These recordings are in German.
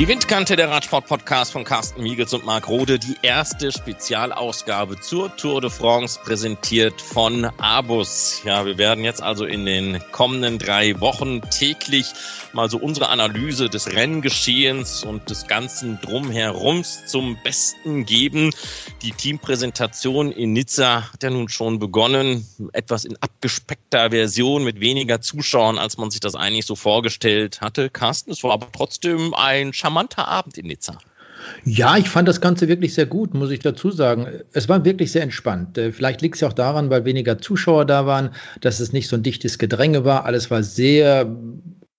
Die Windkante der Radsport-Podcast von Carsten Miegels und Marc Rode. Die erste Spezialausgabe zur Tour de France präsentiert von Abus. Ja, wir werden jetzt also in den kommenden drei Wochen täglich mal so unsere Analyse des Renngeschehens und des ganzen Drumherums zum Besten geben. Die Teampräsentation in Nizza hat ja nun schon begonnen. Etwas in abgespeckter Version mit weniger Zuschauern, als man sich das eigentlich so vorgestellt hatte. Carsten, es war aber trotzdem ein charmanter Abend in Nizza. Ja, ich fand das Ganze wirklich sehr gut, muss ich dazu sagen. Es war wirklich sehr entspannt. Äh, vielleicht liegt es ja auch daran, weil weniger Zuschauer da waren, dass es nicht so ein dichtes Gedränge war. Alles war sehr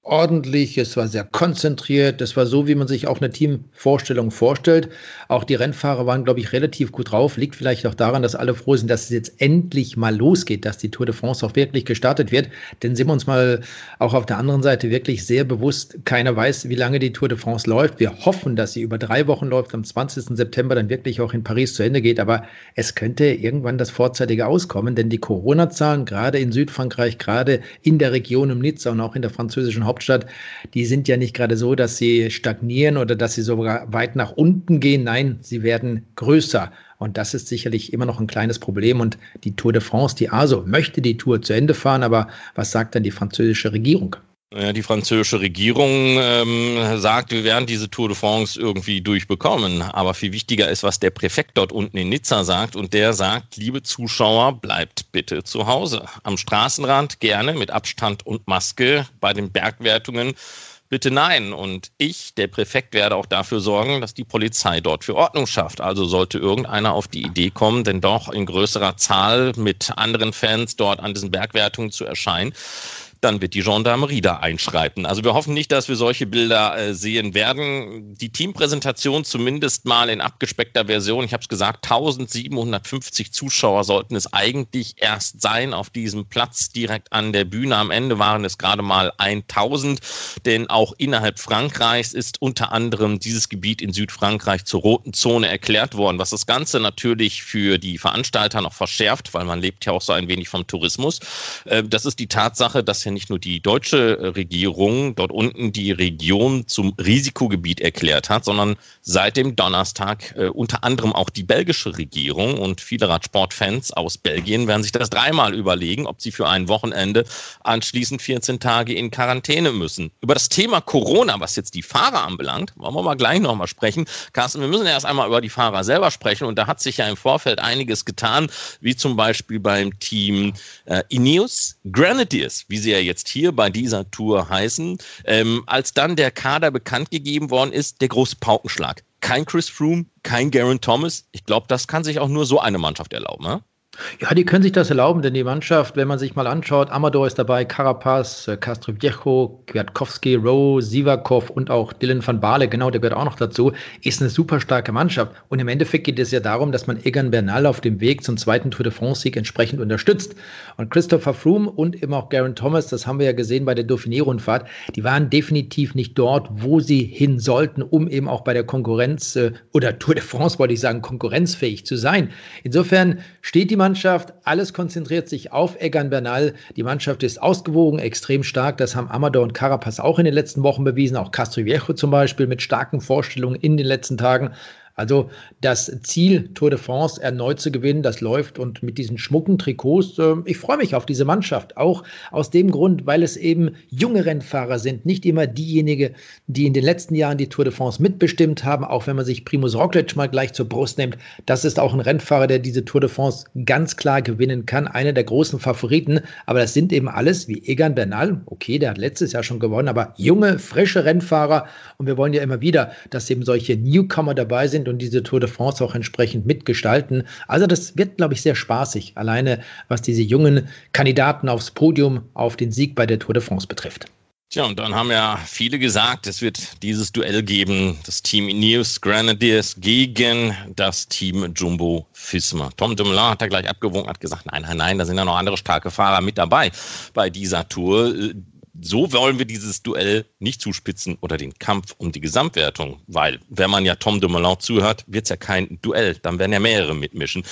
ordentlich, es war sehr konzentriert, es war so, wie man sich auch eine Teamvorstellung vorstellt. Auch die Rennfahrer waren, glaube ich, relativ gut drauf. Liegt vielleicht auch daran, dass alle froh sind, dass es jetzt endlich mal losgeht, dass die Tour de France auch wirklich gestartet wird. Denn sind wir uns mal auch auf der anderen Seite wirklich sehr bewusst, keiner weiß, wie lange die Tour de France läuft. Wir hoffen, dass sie über drei Wochen läuft, am 20. September dann wirklich auch in Paris zu Ende geht. Aber es könnte irgendwann das vorzeitige auskommen, denn die Corona-Zahlen, gerade in Südfrankreich, gerade in der Region um Nizza und auch in der französischen Hauptstadt, die sind ja nicht gerade so, dass sie stagnieren oder dass sie sogar weit nach unten gehen. Nein, sie werden größer. Und das ist sicherlich immer noch ein kleines Problem. Und die Tour de France, die ASO, möchte die Tour zu Ende fahren. Aber was sagt dann die französische Regierung? Ja, die französische Regierung ähm, sagt, wir werden diese Tour de France irgendwie durchbekommen. Aber viel wichtiger ist, was der Präfekt dort unten in Nizza sagt. Und der sagt, liebe Zuschauer, bleibt bitte zu Hause. Am Straßenrand gerne mit Abstand und Maske. Bei den Bergwertungen bitte nein. Und ich, der Präfekt, werde auch dafür sorgen, dass die Polizei dort für Ordnung schafft. Also sollte irgendeiner auf die Idee kommen, denn doch in größerer Zahl mit anderen Fans dort an diesen Bergwertungen zu erscheinen, dann wird die Gendarmerie da einschreiten. Also wir hoffen nicht, dass wir solche Bilder äh, sehen werden. Die Teampräsentation zumindest mal in abgespeckter Version. Ich habe es gesagt, 1750 Zuschauer sollten es eigentlich erst sein auf diesem Platz direkt an der Bühne. Am Ende waren es gerade mal 1000, denn auch innerhalb Frankreichs ist unter anderem dieses Gebiet in Südfrankreich zur roten Zone erklärt worden, was das Ganze natürlich für die Veranstalter noch verschärft, weil man lebt ja auch so ein wenig vom Tourismus. Äh, das ist die Tatsache, dass ja nicht nur die deutsche äh, Regierung dort unten die Region zum Risikogebiet erklärt hat, sondern seit dem Donnerstag äh, unter anderem auch die belgische Regierung und viele Radsportfans aus Belgien werden sich das dreimal überlegen, ob sie für ein Wochenende anschließend 14 Tage in Quarantäne müssen. Über das Thema Corona, was jetzt die Fahrer anbelangt, wollen wir mal gleich nochmal sprechen. Carsten, wir müssen erst einmal über die Fahrer selber sprechen und da hat sich ja im Vorfeld einiges getan, wie zum Beispiel beim Team äh, Ineos Grenadiers, wie sie ja jetzt hier bei dieser Tour heißen, ähm, als dann der Kader bekannt gegeben worden ist, der große Paukenschlag. Kein Chris Froome, kein Garen Thomas. Ich glaube, das kann sich auch nur so eine Mannschaft erlauben. Ne? Ja, die können sich das erlauben, denn die Mannschaft, wenn man sich mal anschaut, Amador ist dabei, Carapaz, äh, Castro Viejo, Kwiatkowski, Rowe, Sivakov und auch Dylan van Baale, genau, der gehört auch noch dazu, ist eine super starke Mannschaft. Und im Endeffekt geht es ja darum, dass man Egan Bernal auf dem Weg zum zweiten Tour de France-Sieg entsprechend unterstützt. Und Christopher Froome und eben auch Garen Thomas, das haben wir ja gesehen bei der Dauphiné-Rundfahrt, die waren definitiv nicht dort, wo sie hin sollten, um eben auch bei der Konkurrenz äh, oder Tour de France, wollte ich sagen, konkurrenzfähig zu sein. Insofern steht die Mannschaft, alles konzentriert sich auf Egan Bernal. Die Mannschaft ist ausgewogen, extrem stark. Das haben Amador und Carapaz auch in den letzten Wochen bewiesen. Auch Castroviejo zum Beispiel mit starken Vorstellungen in den letzten Tagen. Also das Ziel, Tour de France erneut zu gewinnen, das läuft und mit diesen schmucken Trikots, äh, ich freue mich auf diese Mannschaft. Auch aus dem Grund, weil es eben junge Rennfahrer sind, nicht immer diejenigen, die in den letzten Jahren die Tour de France mitbestimmt haben, auch wenn man sich Primus Roglic mal gleich zur Brust nimmt. Das ist auch ein Rennfahrer, der diese Tour de France ganz klar gewinnen kann, einer der großen Favoriten. Aber das sind eben alles wie Egan Bernal, okay, der hat letztes Jahr schon gewonnen, aber junge, frische Rennfahrer. Und wir wollen ja immer wieder, dass eben solche Newcomer dabei sind sind und diese Tour de France auch entsprechend mitgestalten. Also das wird, glaube ich, sehr spaßig, alleine was diese jungen Kandidaten aufs Podium auf den Sieg bei der Tour de France betrifft. Tja, und dann haben ja viele gesagt, es wird dieses Duell geben, das Team Ineos Grenadiers gegen das Team Jumbo Fisma. Tom Dumoulin hat da gleich abgewogen, hat gesagt, nein, nein, nein, da sind ja noch andere starke Fahrer mit dabei bei dieser Tour so wollen wir dieses Duell nicht zuspitzen oder den Kampf um die Gesamtwertung, weil wenn man ja Tom Dumoulin zuhört, wird es ja kein Duell, dann werden ja mehrere mitmischen.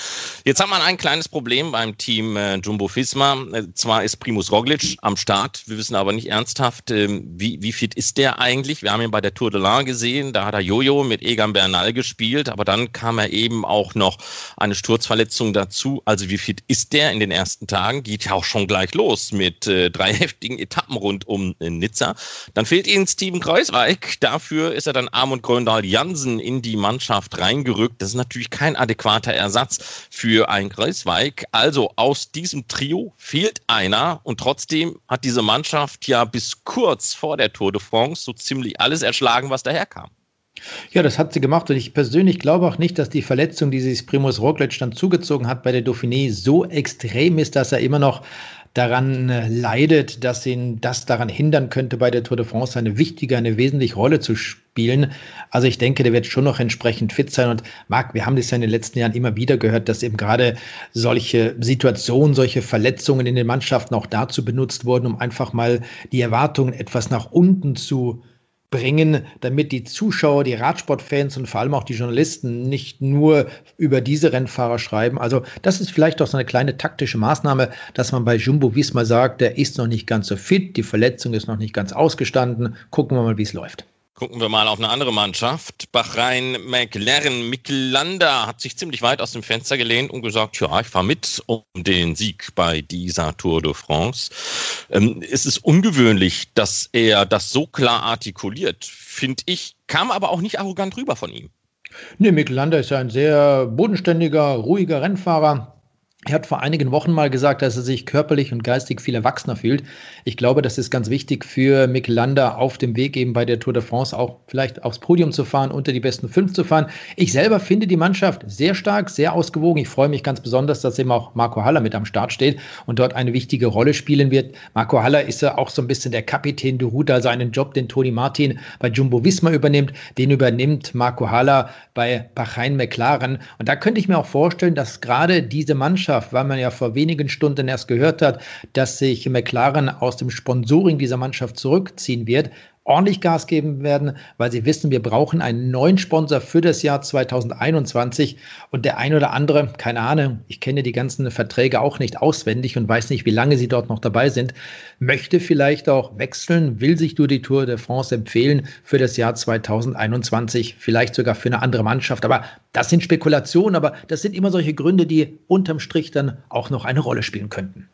Jetzt hat man ein kleines Problem beim Team äh, Jumbo Fisma. Äh, zwar ist Primus Roglic am Start, wir wissen aber nicht ernsthaft, äh, wie, wie fit ist der eigentlich? Wir haben ihn bei der Tour de l'Ain gesehen, da hat er Jojo mit Egan Bernal gespielt, aber dann kam er eben auch noch eine Sturzverletzung dazu. Also wie fit ist der in den ersten Tagen? Geht ja auch schon gleich los mit äh, drei heftigen Etappen rund um Nizza. Dann fehlt ihnen Steven Kreuzweig. Dafür ist er dann Armund Gröndal Jansen in die Mannschaft reingerückt. Das ist natürlich kein adäquater Ersatz für ein Kreuzweig. Also aus diesem Trio fehlt einer und trotzdem hat diese Mannschaft ja bis kurz vor der Tour de France so ziemlich alles erschlagen, was daherkam. Ja, das hat sie gemacht und ich persönlich glaube auch nicht, dass die Verletzung, die sich Primus Roglic dann zugezogen hat bei der Dauphiné, so extrem ist, dass er immer noch daran äh, leidet, dass ihn das daran hindern könnte, bei der Tour de France eine wichtige, eine wesentliche Rolle zu spielen. Also ich denke, der wird schon noch entsprechend fit sein. Und Marc, wir haben das ja in den letzten Jahren immer wieder gehört, dass eben gerade solche Situationen, solche Verletzungen in den Mannschaften auch dazu benutzt wurden, um einfach mal die Erwartungen etwas nach unten zu bringen, damit die Zuschauer, die Radsportfans und vor allem auch die Journalisten nicht nur über diese Rennfahrer schreiben. Also das ist vielleicht auch so eine kleine taktische Maßnahme, dass man bei Jumbo Visma sagt, der ist noch nicht ganz so fit, die Verletzung ist noch nicht ganz ausgestanden. Gucken wir mal, wie es läuft. Gucken wir mal auf eine andere Mannschaft. Bahrain McLaren. Miklanda hat sich ziemlich weit aus dem Fenster gelehnt und gesagt, ja, ich fahre mit um den Sieg bei dieser Tour de France. Ähm, es ist ungewöhnlich, dass er das so klar artikuliert, finde ich, kam aber auch nicht arrogant rüber von ihm. Nee, Miklanda ist ja ein sehr bodenständiger, ruhiger Rennfahrer er hat vor einigen Wochen mal gesagt, dass er sich körperlich und geistig viel erwachsener fühlt. Ich glaube, das ist ganz wichtig für Mick Lander auf dem Weg eben bei der Tour de France auch vielleicht aufs Podium zu fahren, unter die besten fünf zu fahren. Ich selber finde die Mannschaft sehr stark, sehr ausgewogen. Ich freue mich ganz besonders, dass eben auch Marco Haller mit am Start steht und dort eine wichtige Rolle spielen wird. Marco Haller ist ja auch so ein bisschen der Kapitän de Route, also einen Job, den Toni Martin bei Jumbo Visma übernimmt. Den übernimmt Marco Haller bei Bahrain McLaren. Und da könnte ich mir auch vorstellen, dass gerade diese Mannschaft Mannschaft, weil man ja vor wenigen Stunden erst gehört hat, dass sich McLaren aus dem Sponsoring dieser Mannschaft zurückziehen wird, ordentlich Gas geben werden, weil sie wissen, wir brauchen einen neuen Sponsor für das Jahr 2021 und der ein oder andere, keine Ahnung, ich kenne die ganzen Verträge auch nicht auswendig und weiß nicht, wie lange sie dort noch dabei sind, möchte vielleicht auch wechseln, will sich durch die Tour de France empfehlen für das Jahr 2021, vielleicht sogar für eine andere Mannschaft, aber das sind Spekulationen, aber das sind immer solche Gründe, die unterm Strich dann auch noch eine Rolle spielen könnten.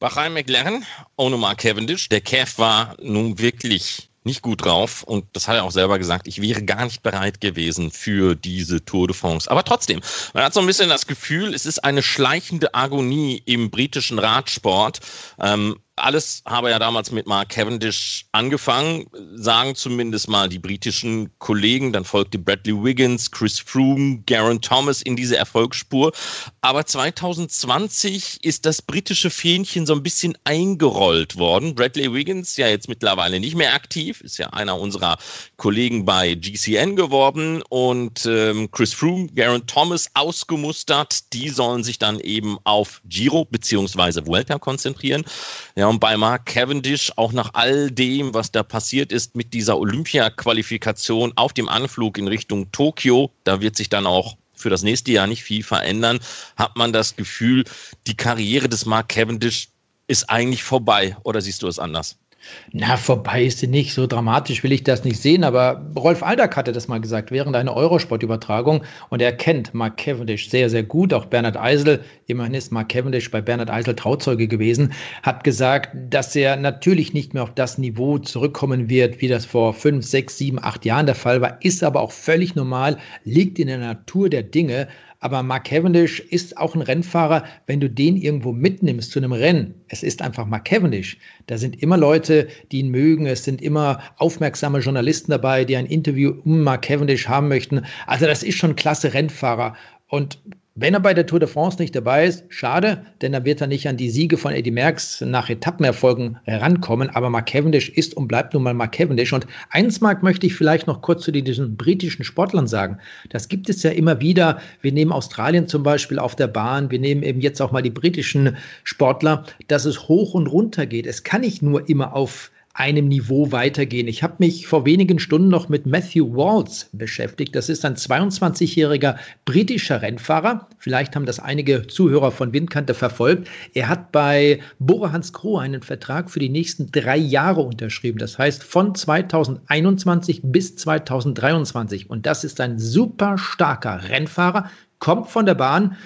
Bahrain McLaren, ohne Mark Cavendish. Der Kev war nun wirklich nicht gut drauf und das hat er auch selber gesagt, ich wäre gar nicht bereit gewesen für diese Tour de France. Aber trotzdem, man hat so ein bisschen das Gefühl, es ist eine schleichende Agonie im britischen Radsport. Ähm, alles habe ja damals mit Mark Cavendish angefangen, sagen zumindest mal die britischen Kollegen. Dann folgte Bradley Wiggins, Chris Froome, Garen Thomas in diese Erfolgsspur. Aber 2020 ist das britische Fähnchen so ein bisschen eingerollt worden. Bradley Wiggins ja jetzt mittlerweile nicht mehr aktiv, ist ja einer unserer Kollegen bei GCN geworden und ähm, Chris Froome, Garen Thomas ausgemustert. Die sollen sich dann eben auf Giro beziehungsweise Vuelta konzentrieren. Ja, und bei Mark Cavendish, auch nach all dem, was da passiert ist mit dieser Olympia-Qualifikation auf dem Anflug in Richtung Tokio, da wird sich dann auch für das nächste Jahr nicht viel verändern, hat man das Gefühl, die Karriere des Mark Cavendish ist eigentlich vorbei. Oder siehst du es anders? Na, vorbei ist sie nicht. So dramatisch will ich das nicht sehen. Aber Rolf Aldag hatte das mal gesagt während einer Eurosport-Übertragung. Und er kennt Mark Cavendish sehr, sehr gut. Auch Bernhard Eisel, immerhin ist Mark Cavendish bei Bernhard Eisel Trauzeuge gewesen, hat gesagt, dass er natürlich nicht mehr auf das Niveau zurückkommen wird, wie das vor fünf, sechs, sieben, acht Jahren der Fall war. Ist aber auch völlig normal, liegt in der Natur der Dinge. Aber Mark Cavendish ist auch ein Rennfahrer, wenn du den irgendwo mitnimmst zu einem Rennen. Es ist einfach Mark Cavendish. Da sind immer Leute, die ihn mögen. Es sind immer aufmerksame Journalisten dabei, die ein Interview um Mark Cavendish haben möchten. Also das ist schon ein klasse Rennfahrer. Und wenn er bei der Tour de France nicht dabei ist, schade, denn dann wird er nicht an die Siege von Eddie Merckx nach Etappenerfolgen herankommen. Aber Mark Cavendish ist und bleibt nun mal Mark Cavendish. Und eins, Mark, möchte ich vielleicht noch kurz zu diesen britischen Sportlern sagen. Das gibt es ja immer wieder. Wir nehmen Australien zum Beispiel auf der Bahn. Wir nehmen eben jetzt auch mal die britischen Sportler, dass es hoch und runter geht. Es kann nicht nur immer auf einem Niveau weitergehen. Ich habe mich vor wenigen Stunden noch mit Matthew Walls beschäftigt. Das ist ein 22-jähriger britischer Rennfahrer. Vielleicht haben das einige Zuhörer von Windkante verfolgt. Er hat bei Bora Hans einen Vertrag für die nächsten drei Jahre unterschrieben. Das heißt von 2021 bis 2023. Und das ist ein super starker Rennfahrer, kommt von der Bahn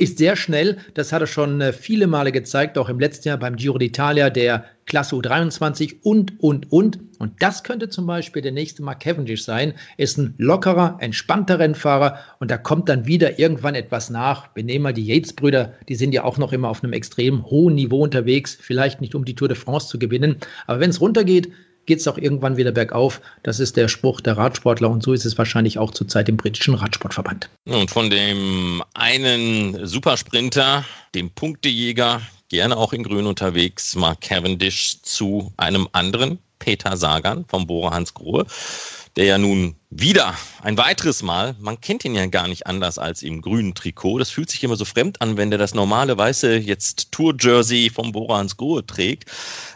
ist sehr schnell. Das hat er schon äh, viele Male gezeigt, auch im letzten Jahr beim Giro d'Italia, der Klasse U23 und, und, und. Und das könnte zum Beispiel der nächste Mark Cavendish sein. Ist ein lockerer, entspannter Rennfahrer und da kommt dann wieder irgendwann etwas nach. Wir nehmen mal die Yates-Brüder, die sind ja auch noch immer auf einem extrem hohen Niveau unterwegs. Vielleicht nicht, um die Tour de France zu gewinnen, aber wenn es runtergeht, geht es auch irgendwann wieder bergauf. Das ist der Spruch der Radsportler und so ist es wahrscheinlich auch zurzeit im britischen Radsportverband. Und von dem einen Supersprinter, dem Punktejäger, gerne auch in Grün unterwegs, Mark Cavendish, zu einem anderen, Peter Sagan vom Bora Hans Grohe der ja nun wieder ein weiteres Mal, man kennt ihn ja gar nicht anders als im grünen Trikot. Das fühlt sich immer so fremd an, wenn der das normale weiße jetzt Tour-Jersey vom Bora Hans Grohe trägt.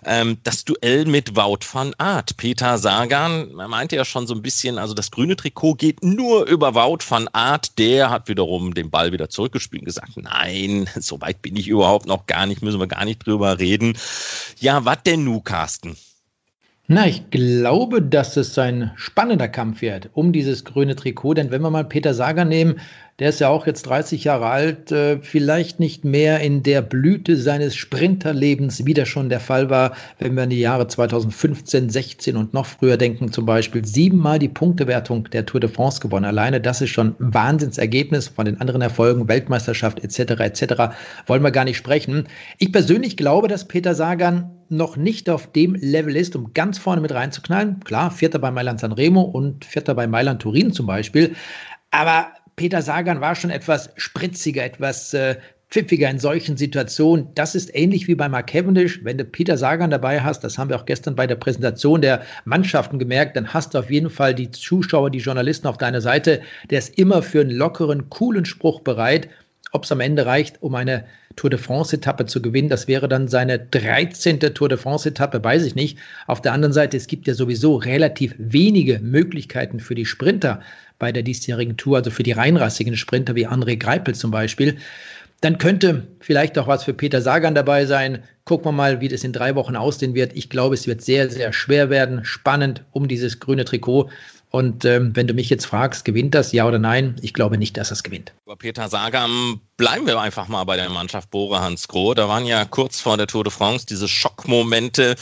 Ähm, das Duell mit Wout van Aert. Peter Sagan meinte ja schon so ein bisschen, also das grüne Trikot geht nur über Wout van Aert. Der hat wiederum den Ball wieder zurückgespielt und gesagt, nein, so weit bin ich überhaupt noch gar nicht, müssen wir gar nicht drüber reden. Ja, was denn nu, Carsten? Na, ich glaube, dass es ein spannender Kampf wird um dieses grüne Trikot. Denn wenn wir mal Peter Sager nehmen, der ist ja auch jetzt 30 Jahre alt, äh, vielleicht nicht mehr in der Blüte seines Sprinterlebens, wie das schon der Fall war, wenn wir an die Jahre 2015, 16 und noch früher denken, zum Beispiel siebenmal die Punktewertung der Tour de France gewonnen. Alleine das ist schon ein Wahnsinnsergebnis von den anderen Erfolgen, Weltmeisterschaft etc. etc. wollen wir gar nicht sprechen. Ich persönlich glaube, dass Peter Sagan noch nicht auf dem Level ist, um ganz vorne mit reinzuknallen. Klar, Vierter bei Mailand Sanremo und Vierter bei Mailand Turin zum Beispiel. Aber Peter Sagan war schon etwas spritziger, etwas äh, pfiffiger in solchen Situationen. Das ist ähnlich wie bei Mark Cavendish. Wenn du Peter Sagan dabei hast, das haben wir auch gestern bei der Präsentation der Mannschaften gemerkt, dann hast du auf jeden Fall die Zuschauer, die Journalisten auf deiner Seite. Der ist immer für einen lockeren, coolen Spruch bereit. Ob es am Ende reicht, um eine Tour de France-Etappe zu gewinnen, das wäre dann seine 13. Tour de France-Etappe, weiß ich nicht. Auf der anderen Seite, es gibt ja sowieso relativ wenige Möglichkeiten für die Sprinter bei der diesjährigen Tour, also für die reinrassigen Sprinter wie André Greipel zum Beispiel. Dann könnte vielleicht auch was für Peter Sagan dabei sein. Gucken wir mal, wie das in drei Wochen aussehen wird. Ich glaube, es wird sehr, sehr schwer werden, spannend um dieses grüne Trikot. Und ähm, wenn du mich jetzt fragst, gewinnt das, ja oder nein? Ich glaube nicht, dass es gewinnt. Über Peter Sagan bleiben wir einfach mal bei der Mannschaft Bora Hans Groh. Da waren ja kurz vor der Tour de France diese Schockmomente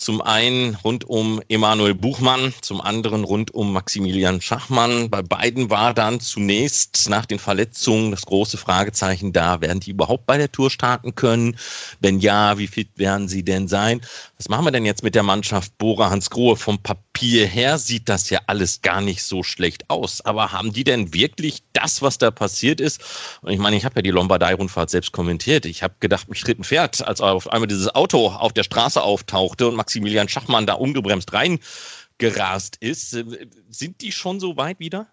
zum einen rund um Emanuel Buchmann, zum anderen rund um Maximilian Schachmann. Bei beiden war dann zunächst nach den Verletzungen das große Fragezeichen da, werden die überhaupt bei der Tour starten können? Wenn ja, wie fit werden sie denn sein? Was machen wir denn jetzt mit der Mannschaft Bora Hans Grohe? Vom Papier her sieht das ja alles gar nicht so schlecht aus. Aber haben die denn wirklich das, was da passiert ist? Und ich meine, ich habe ja die Lombardei-Rundfahrt selbst kommentiert. Ich habe gedacht, mich tritt ein Pferd, als auf einmal dieses Auto auf der Straße auftauchte und Max Maximilian Schachmann da ungebremst reingerast ist. Sind die schon so weit wieder?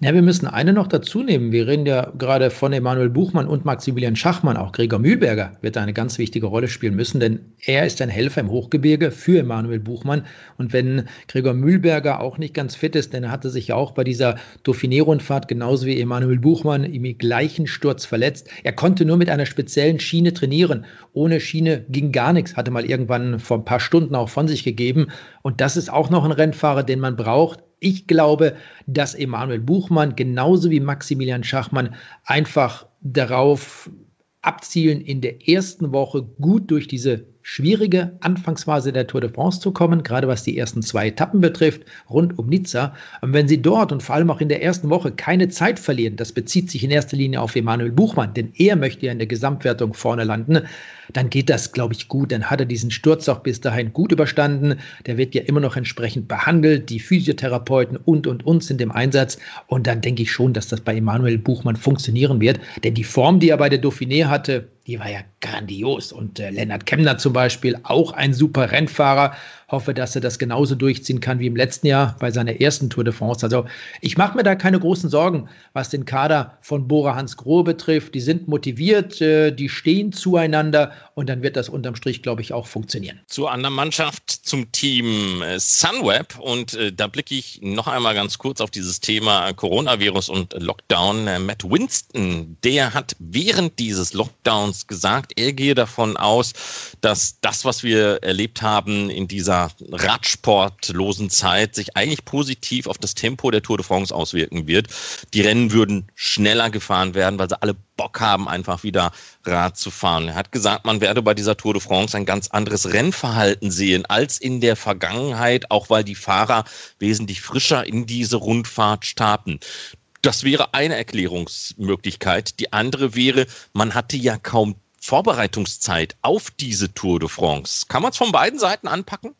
Ja, wir müssen eine noch dazu nehmen. Wir reden ja gerade von Emanuel Buchmann und Maximilian Schachmann. Auch Gregor Mühlberger wird eine ganz wichtige Rolle spielen müssen, denn er ist ein Helfer im Hochgebirge für Emanuel Buchmann. Und wenn Gregor Mühlberger auch nicht ganz fit ist, denn er hatte sich ja auch bei dieser Dauphiné-Rundfahrt genauso wie Emanuel Buchmann im gleichen Sturz verletzt. Er konnte nur mit einer speziellen Schiene trainieren. Ohne Schiene ging gar nichts, hatte mal irgendwann vor ein paar Stunden auch von sich gegeben. Und das ist auch noch ein Rennfahrer, den man braucht ich glaube, dass Emanuel Buchmann genauso wie Maximilian Schachmann einfach darauf abzielen, in der ersten Woche gut durch diese schwierige Anfangsphase der Tour de France zu kommen, gerade was die ersten zwei Etappen betrifft, rund um Nizza. Und wenn sie dort und vor allem auch in der ersten Woche keine Zeit verlieren, das bezieht sich in erster Linie auf Emanuel Buchmann, denn er möchte ja in der Gesamtwertung vorne landen, dann geht das, glaube ich, gut. Dann hat er diesen Sturz auch bis dahin gut überstanden. Der wird ja immer noch entsprechend behandelt. Die Physiotherapeuten und, und, und sind im Einsatz. Und dann denke ich schon, dass das bei Emanuel Buchmann funktionieren wird. Denn die Form, die er bei der Dauphiné hatte, die war ja grandios. Und äh, Lennart Kemner zum Beispiel, auch ein super Rennfahrer. Hoffe, dass er das genauso durchziehen kann wie im letzten Jahr bei seiner ersten Tour de France. Also ich mache mir da keine großen Sorgen, was den Kader von Bora Hans Grohe betrifft. Die sind motiviert, äh, die stehen zueinander und dann wird das unterm Strich, glaube ich, auch funktionieren. Zur anderen Mannschaft, zum Team äh, Sunweb und äh, da blicke ich noch einmal ganz kurz auf dieses Thema Coronavirus und Lockdown. Matt Winston, der hat während dieses Lockdowns gesagt, er gehe davon aus, dass das, was wir erlebt haben in dieser radsportlosen Zeit, sich eigentlich positiv auf das Tempo der Tour de France auswirken wird. Die Rennen würden schneller gefahren werden, weil sie alle Bock haben, einfach wieder Rad zu fahren. Er hat gesagt, man werde bei dieser Tour de France ein ganz anderes Rennverhalten sehen als in der Vergangenheit, auch weil die Fahrer wesentlich frischer in diese Rundfahrt starten. Das wäre eine Erklärungsmöglichkeit. Die andere wäre, man hatte ja kaum Vorbereitungszeit auf diese Tour de France. Kann man es von beiden Seiten anpacken?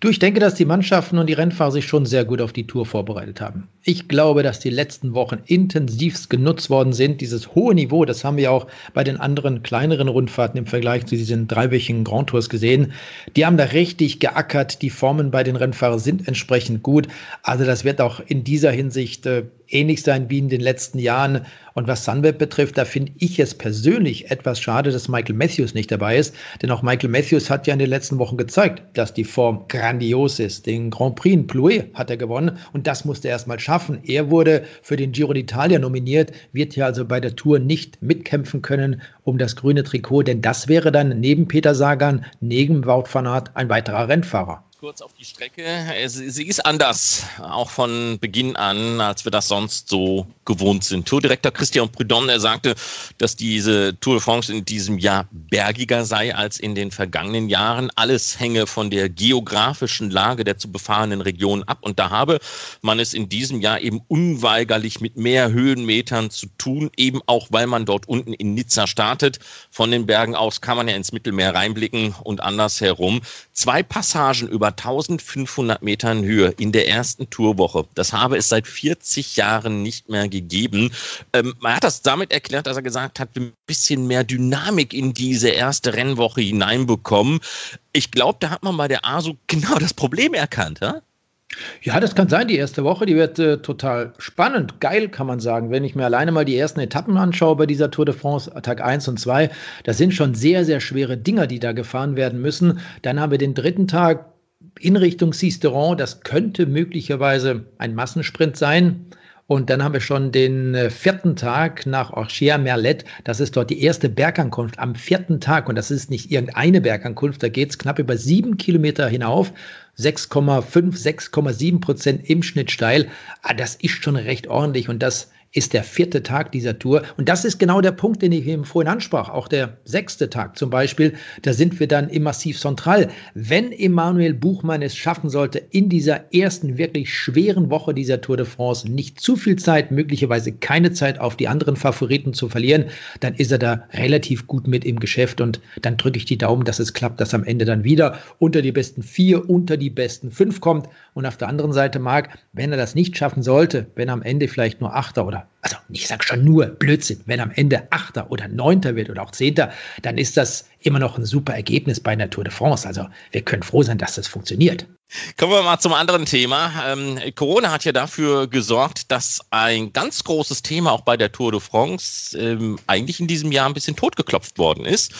Du, ich denke, dass die Mannschaften und die Rennfahrer sich schon sehr gut auf die Tour vorbereitet haben. Ich glaube, dass die letzten Wochen intensivst genutzt worden sind. Dieses hohe Niveau, das haben wir auch bei den anderen kleineren Rundfahrten im Vergleich zu diesen dreiwöchigen Grand Tours gesehen. Die haben da richtig geackert. Die Formen bei den Rennfahrern sind entsprechend gut. Also das wird auch in dieser Hinsicht äh, ähnlich sein wie in den letzten Jahren. Und was Sunweb betrifft, da finde ich es persönlich etwas schade, dass Michael Matthews nicht dabei ist. Denn auch Michael Matthews hat ja in den letzten Wochen gezeigt, dass die Form grandios ist. Den Grand Prix in Plouet hat er gewonnen und das musste er erstmal schaffen. Er wurde für den Giro d'Italia nominiert, wird ja also bei der Tour nicht mitkämpfen können um das grüne Trikot, denn das wäre dann neben Peter Sagan, neben Wout van Aert ein weiterer Rennfahrer kurz auf die Strecke. Sie ist anders, auch von Beginn an, als wir das sonst so gewohnt sind. Tourdirektor Christian Prudhomme, er sagte, dass diese Tour de France in diesem Jahr bergiger sei als in den vergangenen Jahren. Alles hänge von der geografischen Lage der zu befahrenen Region ab. Und da habe man es in diesem Jahr eben unweigerlich mit mehr Höhenmetern zu tun, eben auch weil man dort unten in Nizza startet. Von den Bergen aus kann man ja ins Mittelmeer reinblicken und andersherum. Zwei Passagen über 1500 Metern Höhe in der ersten Tourwoche. Das habe es seit 40 Jahren nicht mehr gegeben. Ähm, man hat das damit erklärt, dass er gesagt hat, wir ein bisschen mehr Dynamik in diese erste Rennwoche hineinbekommen. Ich glaube, da hat man bei der ASO genau das Problem erkannt. Ja? Ja, das kann sein. Die erste Woche, die wird äh, total spannend, geil, kann man sagen. Wenn ich mir alleine mal die ersten Etappen anschaue bei dieser Tour de France, Tag 1 und 2, das sind schon sehr, sehr schwere Dinger, die da gefahren werden müssen. Dann haben wir den dritten Tag, in Richtung Sisteron. Das könnte möglicherweise ein Massensprint sein. Und dann haben wir schon den äh, vierten Tag nach Orchier-Merlet. Das ist dort die erste Bergankunft am vierten Tag. Und das ist nicht irgendeine Bergankunft. Da geht es knapp über sieben Kilometer hinauf. 6,5, 6,7 Prozent im Schnitt steil. Ah, das ist schon recht ordentlich. Und das ist der vierte Tag dieser Tour. Und das ist genau der Punkt, den ich eben vorhin ansprach. Auch der sechste Tag zum Beispiel, da sind wir dann im Massiv Central. Wenn Emanuel Buchmann es schaffen sollte, in dieser ersten wirklich schweren Woche dieser Tour de France nicht zu viel Zeit, möglicherweise keine Zeit auf die anderen Favoriten zu verlieren, dann ist er da relativ gut mit im Geschäft und dann drücke ich die Daumen, dass es klappt, dass am Ende dann wieder unter die besten vier, unter die besten fünf kommt. Und auf der anderen Seite, Marc, wenn er das nicht schaffen sollte, wenn am Ende vielleicht nur Achter oder also ich sage schon nur Blödsinn, wenn am Ende Achter oder Neunter wird oder auch Zehnter, dann ist das immer noch ein super Ergebnis bei einer Tour de France. Also wir können froh sein, dass das funktioniert. Kommen wir mal zum anderen Thema. Ähm, Corona hat ja dafür gesorgt, dass ein ganz großes Thema auch bei der Tour de France ähm, eigentlich in diesem Jahr ein bisschen totgeklopft worden ist.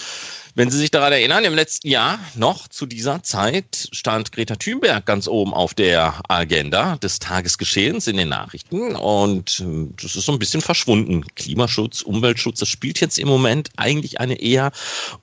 Wenn Sie sich daran erinnern, im letzten Jahr noch zu dieser Zeit stand Greta Thunberg ganz oben auf der Agenda des Tagesgeschehens in den Nachrichten und äh, das ist so ein bisschen verschwunden. Klimaschutz, Umweltschutz, das spielt jetzt im Moment eigentlich eine eher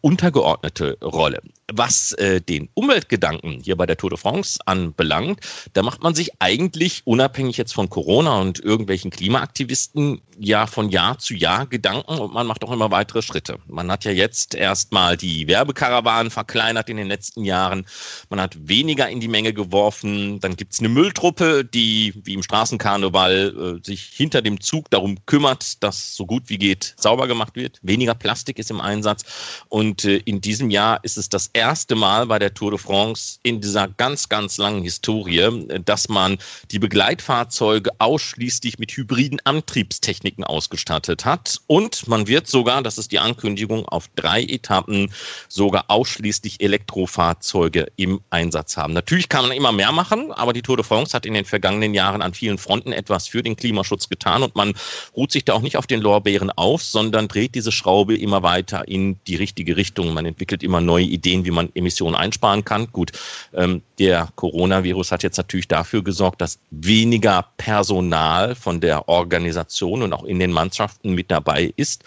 untergeordnete Rolle was äh, den Umweltgedanken hier bei der Tour de France anbelangt, da macht man sich eigentlich unabhängig jetzt von Corona und irgendwelchen Klimaaktivisten ja von Jahr zu Jahr Gedanken und man macht auch immer weitere Schritte. Man hat ja jetzt erstmal die Werbekarawanen verkleinert in den letzten Jahren. Man hat weniger in die Menge geworfen. Dann gibt es eine Mülltruppe, die wie im Straßenkarneval äh, sich hinter dem Zug da darum kümmert, dass so gut wie geht sauber gemacht wird. Weniger Plastik ist im Einsatz. Und äh, in diesem Jahr ist es das erste Mal bei der Tour de France in dieser ganz, ganz langen Historie, dass man die Begleitfahrzeuge ausschließlich mit hybriden Antriebstechniken ausgestattet hat. Und man wird sogar, das ist die Ankündigung, auf drei Etappen sogar ausschließlich Elektrofahrzeuge im Einsatz haben. Natürlich kann man immer mehr machen, aber die Tour de France hat in den vergangenen Jahren an vielen Fronten etwas für den Klimaschutz getan und man ruht sich da auch nicht auf den Lorbeeren auf, sondern dreht diese Schraube immer weiter in die richtige Richtung. Man entwickelt immer neue Ideen, wie man Emissionen einsparen kann. Gut, ähm, der Coronavirus hat jetzt natürlich dafür gesorgt, dass weniger Personal von der Organisation und auch in den Mannschaften mit dabei ist.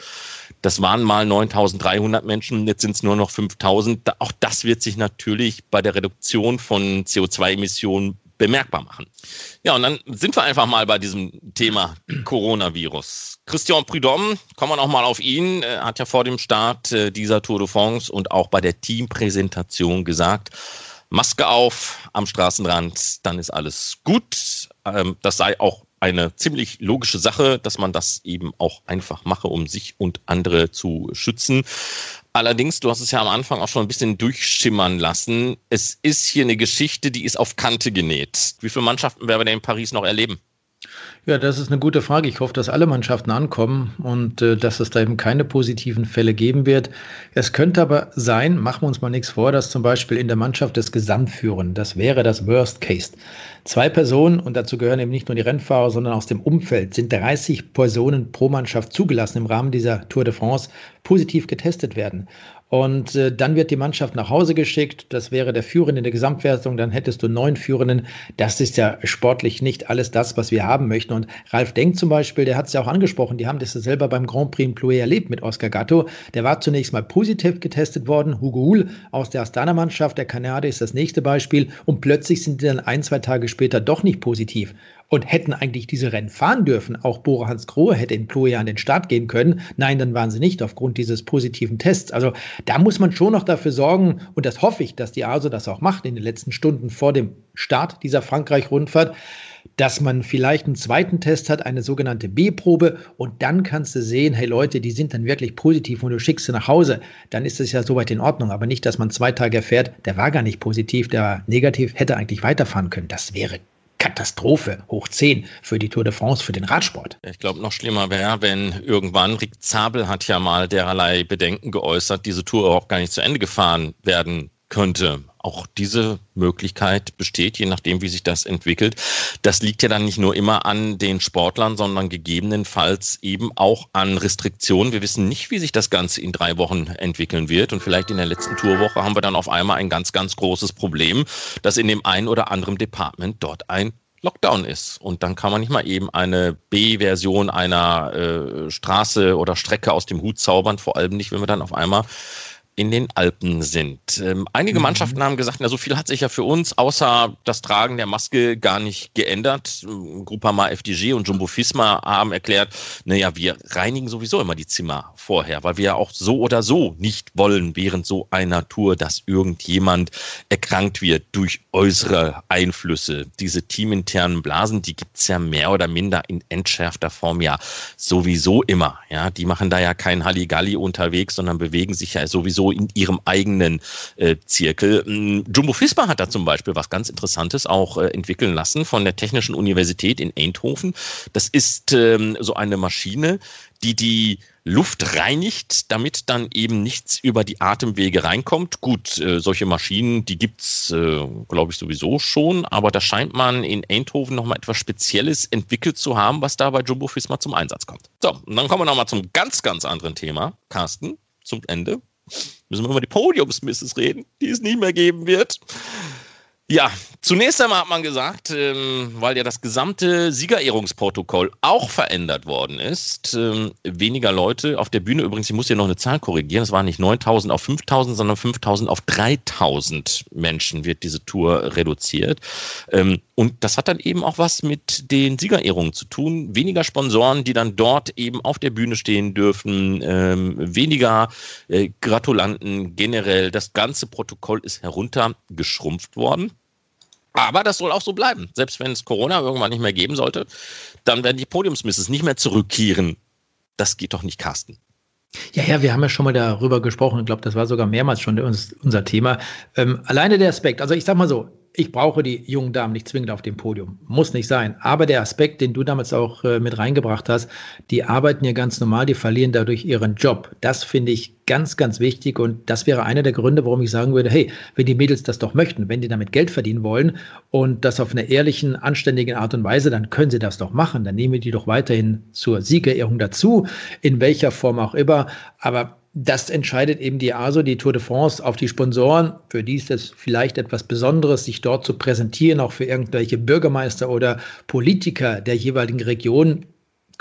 Das waren mal 9300 Menschen, jetzt sind es nur noch 5000. Auch das wird sich natürlich bei der Reduktion von CO2-Emissionen bemerkbar machen. Ja, und dann sind wir einfach mal bei diesem Thema Coronavirus. Christian Prudhomme, kommen wir noch mal auf ihn, hat ja vor dem Start äh, dieser Tour de France und auch bei der Teampräsentation gesagt, Maske auf am Straßenrand, dann ist alles gut. Ähm, das sei auch eine ziemlich logische Sache, dass man das eben auch einfach mache, um sich und andere zu schützen. Allerdings, du hast es ja am Anfang auch schon ein bisschen durchschimmern lassen. Es ist hier eine Geschichte, die ist auf Kante genäht. Wie viele Mannschaften werden wir denn in Paris noch erleben? Ja, das ist eine gute Frage. Ich hoffe, dass alle Mannschaften ankommen und äh, dass es da eben keine positiven Fälle geben wird. Es könnte aber sein, machen wir uns mal nichts vor, dass zum Beispiel in der Mannschaft des Gesamtführenden, das wäre das Worst Case. Zwei Personen, und dazu gehören eben nicht nur die Rennfahrer, sondern aus dem Umfeld, sind 30 Personen pro Mannschaft zugelassen im Rahmen dieser Tour de France, positiv getestet werden. Und äh, dann wird die Mannschaft nach Hause geschickt. Das wäre der Führende in der Gesamtwertung. Dann hättest du neun Führenden. Das ist ja sportlich nicht alles das, was wir haben möchten. Und Ralf Denk zum Beispiel, der hat es ja auch angesprochen. Die haben das ja selber beim Grand Prix in Plouet erlebt mit Oscar Gatto. Der war zunächst mal positiv getestet worden. Hugo Hull aus der Astana-Mannschaft, der Kanadier, ist das nächste Beispiel. Und plötzlich sind die dann ein, zwei Tage später doch nicht positiv und hätten eigentlich diese Rennen fahren dürfen. Auch Bora Hans Grohe hätte in Ploja an den Start gehen können. Nein, dann waren sie nicht aufgrund dieses positiven Tests. Also da muss man schon noch dafür sorgen, und das hoffe ich, dass die ASO das auch macht in den letzten Stunden vor dem Start dieser Frankreich-Rundfahrt, dass man vielleicht einen zweiten Test hat, eine sogenannte B-Probe, und dann kannst du sehen, hey Leute, die sind dann wirklich positiv und du schickst sie nach Hause, dann ist es ja soweit in Ordnung. Aber nicht, dass man zwei Tage erfährt, der war gar nicht positiv, der war negativ, hätte eigentlich weiterfahren können. Das wäre Katastrophe hoch 10 für die Tour de France, für den Radsport. Ich glaube, noch schlimmer wäre, wenn irgendwann, Rick Zabel hat ja mal dererlei Bedenken geäußert, diese Tour auch gar nicht zu Ende gefahren werden könnte. Auch diese Möglichkeit besteht, je nachdem, wie sich das entwickelt. Das liegt ja dann nicht nur immer an den Sportlern, sondern gegebenenfalls eben auch an Restriktionen. Wir wissen nicht, wie sich das Ganze in drei Wochen entwickeln wird. Und vielleicht in der letzten Tourwoche haben wir dann auf einmal ein ganz, ganz großes Problem, dass in dem einen oder anderen Department dort ein Lockdown ist. Und dann kann man nicht mal eben eine B-Version einer äh, Straße oder Strecke aus dem Hut zaubern, vor allem nicht, wenn wir dann auf einmal in den Alpen sind. Ähm, einige mhm. Mannschaften haben gesagt, na, so viel hat sich ja für uns außer das Tragen der Maske gar nicht geändert. Groupama FDG und Jumbo Fisma haben erklärt, naja, wir reinigen sowieso immer die Zimmer vorher, weil wir ja auch so oder so nicht wollen während so einer Tour, dass irgendjemand erkrankt wird durch äußere Einflüsse. Diese teaminternen Blasen, die gibt's ja mehr oder minder in entschärfter Form ja sowieso immer. Ja, die machen da ja kein Halligalli unterwegs, sondern bewegen sich ja sowieso so in ihrem eigenen äh, Zirkel. Mm, Jumbo Fisma hat da zum Beispiel was ganz Interessantes auch äh, entwickeln lassen von der Technischen Universität in Eindhoven. Das ist ähm, so eine Maschine, die die Luft reinigt, damit dann eben nichts über die Atemwege reinkommt. Gut, äh, solche Maschinen, die gibt's, äh, glaube ich, sowieso schon, aber da scheint man in Eindhoven nochmal etwas Spezielles entwickelt zu haben, was da bei Jumbo Fisma zum Einsatz kommt. So, und dann kommen wir nochmal zum ganz, ganz anderen Thema, Carsten, zum Ende müssen wir über die Podiumsmisses reden, die es nie mehr geben wird. Ja, zunächst einmal hat man gesagt, ähm, weil ja das gesamte Siegerehrungsprotokoll auch verändert worden ist, ähm, weniger Leute auf der Bühne. Übrigens, ich muss hier noch eine Zahl korrigieren. Es waren nicht 9000 auf 5000, sondern 5000 auf 3000 Menschen wird diese Tour reduziert. Ähm, und das hat dann eben auch was mit den Siegerehrungen zu tun. Weniger Sponsoren, die dann dort eben auf der Bühne stehen dürfen, ähm, weniger äh, Gratulanten generell. Das ganze Protokoll ist heruntergeschrumpft worden. Aber das soll auch so bleiben. Selbst wenn es Corona irgendwann nicht mehr geben sollte, dann werden die Podiumsmisses nicht mehr zurückkehren. Das geht doch nicht, Carsten. Ja, ja, wir haben ja schon mal darüber gesprochen. Ich glaube, das war sogar mehrmals schon unser Thema. Ähm, alleine der Aspekt, also ich sag mal so, ich brauche die jungen Damen nicht zwingend auf dem Podium. Muss nicht sein. Aber der Aspekt, den du damals auch äh, mit reingebracht hast, die arbeiten ja ganz normal, die verlieren dadurch ihren Job. Das finde ich ganz, ganz wichtig. Und das wäre einer der Gründe, warum ich sagen würde, hey, wenn die Mädels das doch möchten, wenn die damit Geld verdienen wollen und das auf einer ehrlichen, anständigen Art und Weise, dann können sie das doch machen. Dann nehmen wir die doch weiterhin zur Siegerehrung dazu, in welcher Form auch immer. Aber das entscheidet eben die ASO, die Tour de France, auf die Sponsoren. Für die ist es vielleicht etwas Besonderes, sich dort zu präsentieren, auch für irgendwelche Bürgermeister oder Politiker der jeweiligen Region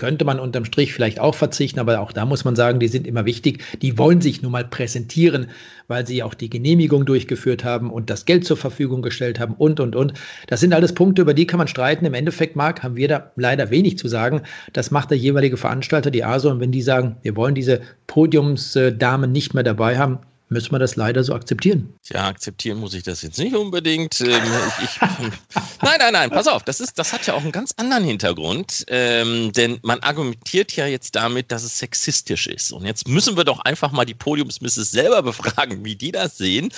könnte man unterm Strich vielleicht auch verzichten, aber auch da muss man sagen, die sind immer wichtig. Die wollen sich nun mal präsentieren, weil sie auch die Genehmigung durchgeführt haben und das Geld zur Verfügung gestellt haben und, und, und. Das sind alles Punkte, über die kann man streiten. Im Endeffekt, Marc, haben wir da leider wenig zu sagen. Das macht der jeweilige Veranstalter, die ASO. Und wenn die sagen, wir wollen diese Podiumsdamen nicht mehr dabei haben, müssen wir das leider so akzeptieren. Ja, akzeptieren muss ich das jetzt nicht unbedingt. Ähm, ich, nein, nein, nein, pass auf, das, ist, das hat ja auch einen ganz anderen Hintergrund, ähm, denn man argumentiert ja jetzt damit, dass es sexistisch ist. Und jetzt müssen wir doch einfach mal die Podiumsmisses selber befragen, wie die das sehen.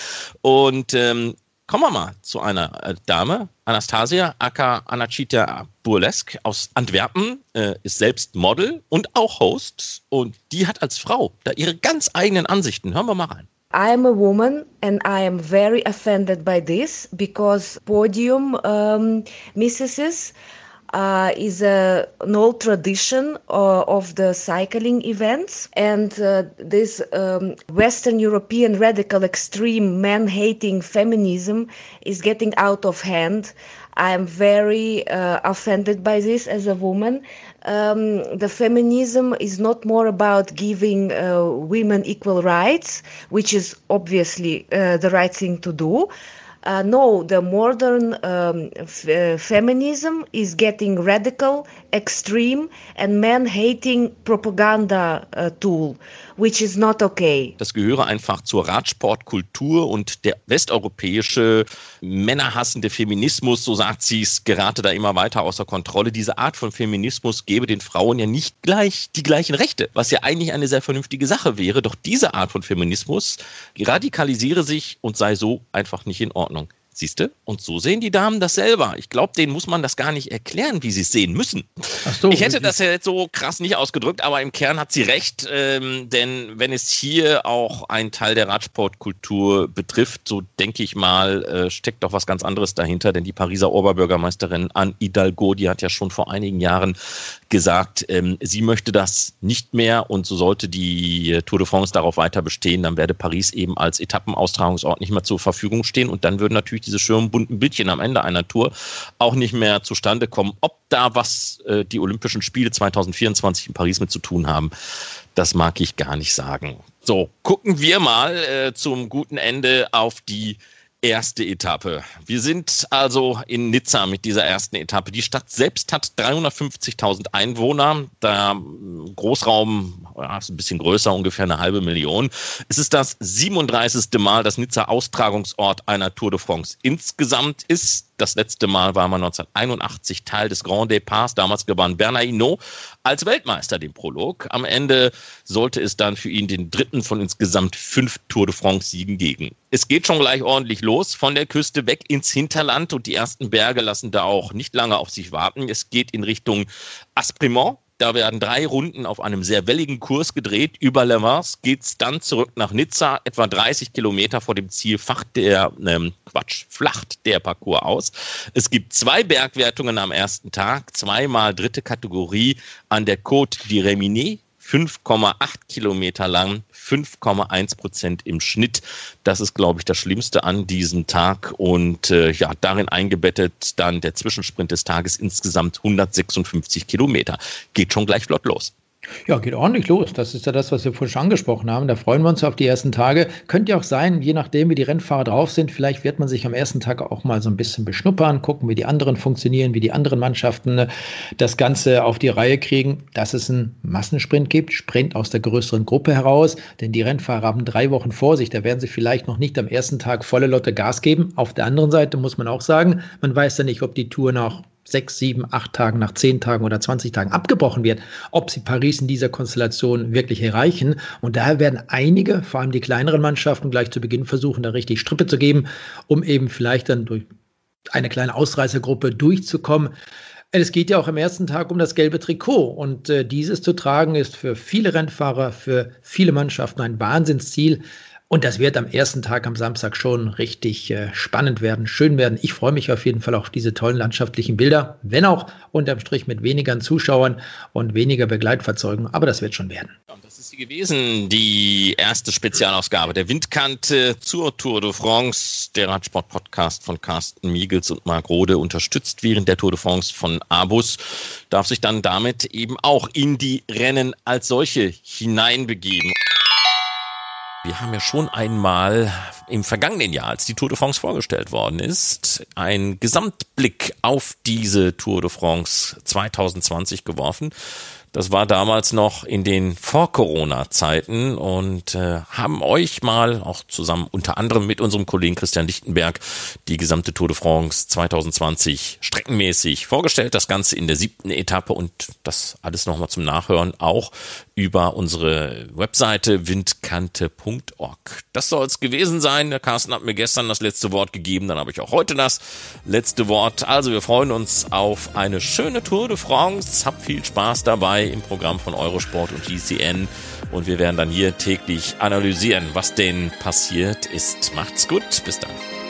Und ähm, kommen wir mal zu einer äh, Dame, Anastasia aka Anachita Burlesk aus Antwerpen, äh, ist selbst Model und auch Host. Und die hat als Frau da ihre ganz eigenen Ansichten. Hören wir mal rein. I'm a woman and I am very offended by this because podium um, missuses uh, is a, an old tradition uh, of the cycling events. And uh, this um, Western European radical extreme man hating feminism is getting out of hand. I'm very uh, offended by this as a woman. Um, the feminism is not more about giving uh, women equal rights, which is obviously uh, the right thing to do. Uh, no, the modern um, f- uh, feminism is getting radical, extreme, and man-hating propaganda uh, tool. Which is not okay. Das gehöre einfach zur Radsportkultur und der westeuropäische männerhassende Feminismus, so sagt sie es, gerate da immer weiter außer Kontrolle. Diese Art von Feminismus gebe den Frauen ja nicht gleich die gleichen Rechte, was ja eigentlich eine sehr vernünftige Sache wäre. Doch diese Art von Feminismus radikalisiere sich und sei so einfach nicht in Ordnung. Siehst du? Und so sehen die Damen das selber. Ich glaube, denen muss man das gar nicht erklären, wie sie es sehen müssen. So, ich hätte das ja jetzt so krass nicht ausgedrückt, aber im Kern hat sie recht. Ähm, denn wenn es hier auch einen Teil der Radsportkultur betrifft, so denke ich mal, äh, steckt doch was ganz anderes dahinter. Denn die Pariser Oberbürgermeisterin Anne Hidalgo, die hat ja schon vor einigen Jahren gesagt, ähm, sie möchte das nicht mehr und so sollte die Tour de France darauf weiter bestehen, dann werde Paris eben als Etappenaustragungsort nicht mehr zur Verfügung stehen und dann würden natürlich diese schönen bunten Bildchen am Ende einer Tour auch nicht mehr zustande kommen. Ob da was äh, die Olympischen Spiele 2024 in Paris mit zu tun haben, das mag ich gar nicht sagen. So, gucken wir mal äh, zum guten Ende auf die erste Etappe. Wir sind also in Nizza mit dieser ersten Etappe. Die Stadt selbst hat 350.000 Einwohner. Der Großraum ja, ist ein bisschen größer, ungefähr eine halbe Million. Es ist das 37. Mal, dass Nizza Austragungsort einer Tour de France insgesamt ist. Das letzte Mal war man 1981 Teil des Grand Departs. Damals gewann Bernard Hinault als Weltmeister den Prolog. Am Ende sollte es dann für ihn den dritten von insgesamt fünf Tour de France-Siegen geben. Es geht schon gleich ordentlich los, von der Küste weg ins Hinterland und die ersten Berge lassen da auch nicht lange auf sich warten. Es geht in Richtung Aspremont, da werden drei Runden auf einem sehr welligen Kurs gedreht. Über Le Mans geht es dann zurück nach Nizza. Etwa 30 Kilometer vor dem Ziel facht der, ähm, Quatsch, flacht der Parcours aus. Es gibt zwei Bergwertungen am ersten Tag, zweimal dritte Kategorie an der Côte d'Iremine. 5,8 Kilometer lang, 5,1 Prozent im Schnitt. Das ist, glaube ich, das Schlimmste an diesem Tag. Und äh, ja, darin eingebettet dann der Zwischensprint des Tages insgesamt 156 Kilometer. Geht schon gleich flott los. Ja, geht ordentlich los. Das ist ja das, was wir vorhin schon angesprochen haben. Da freuen wir uns auf die ersten Tage. Könnte ja auch sein, je nachdem, wie die Rennfahrer drauf sind, vielleicht wird man sich am ersten Tag auch mal so ein bisschen beschnuppern, gucken, wie die anderen funktionieren, wie die anderen Mannschaften äh, das Ganze auf die Reihe kriegen, dass es einen Massensprint gibt, Sprint aus der größeren Gruppe heraus, denn die Rennfahrer haben drei Wochen vor sich. Da werden sie vielleicht noch nicht am ersten Tag volle Lotte Gas geben. Auf der anderen Seite muss man auch sagen, man weiß ja nicht, ob die Tour noch sechs, sieben, acht Tagen, nach zehn Tagen oder 20 Tagen abgebrochen wird, ob sie Paris in dieser Konstellation wirklich erreichen. Und daher werden einige, vor allem die kleineren Mannschaften, gleich zu Beginn versuchen, da richtig Strippe zu geben, um eben vielleicht dann durch eine kleine Ausreißergruppe durchzukommen. Es geht ja auch am ersten Tag um das gelbe Trikot und äh, dieses zu tragen ist für viele Rennfahrer, für viele Mannschaften ein Wahnsinnsziel. Und das wird am ersten Tag am Samstag schon richtig äh, spannend werden, schön werden. Ich freue mich auf jeden Fall auf diese tollen landschaftlichen Bilder, wenn auch unterm Strich mit weniger Zuschauern und weniger Begleitfahrzeugen. Aber das wird schon werden. Das ist sie gewesen, die erste Spezialausgabe der Windkante zur Tour de France. Der Radsport-Podcast von Carsten Miegels und Marc Rode, unterstützt während der Tour de France von Abus, darf sich dann damit eben auch in die Rennen als solche hineinbegeben. Wir haben ja schon einmal im vergangenen Jahr, als die Tour de France vorgestellt worden ist, einen Gesamtblick auf diese Tour de France 2020 geworfen. Das war damals noch in den Vor-Corona-Zeiten und äh, haben euch mal auch zusammen unter anderem mit unserem Kollegen Christian Lichtenberg die gesamte Tour de France 2020 streckenmäßig vorgestellt. Das Ganze in der siebten Etappe und das alles nochmal zum Nachhören auch über unsere Webseite windkante.org. Das soll es gewesen sein. Der Carsten hat mir gestern das letzte Wort gegeben, dann habe ich auch heute das letzte Wort. Also wir freuen uns auf eine schöne Tour de France. Habt viel Spaß dabei im Programm von Eurosport und GCN. Und wir werden dann hier täglich analysieren, was denn passiert ist. Macht's gut, bis dann.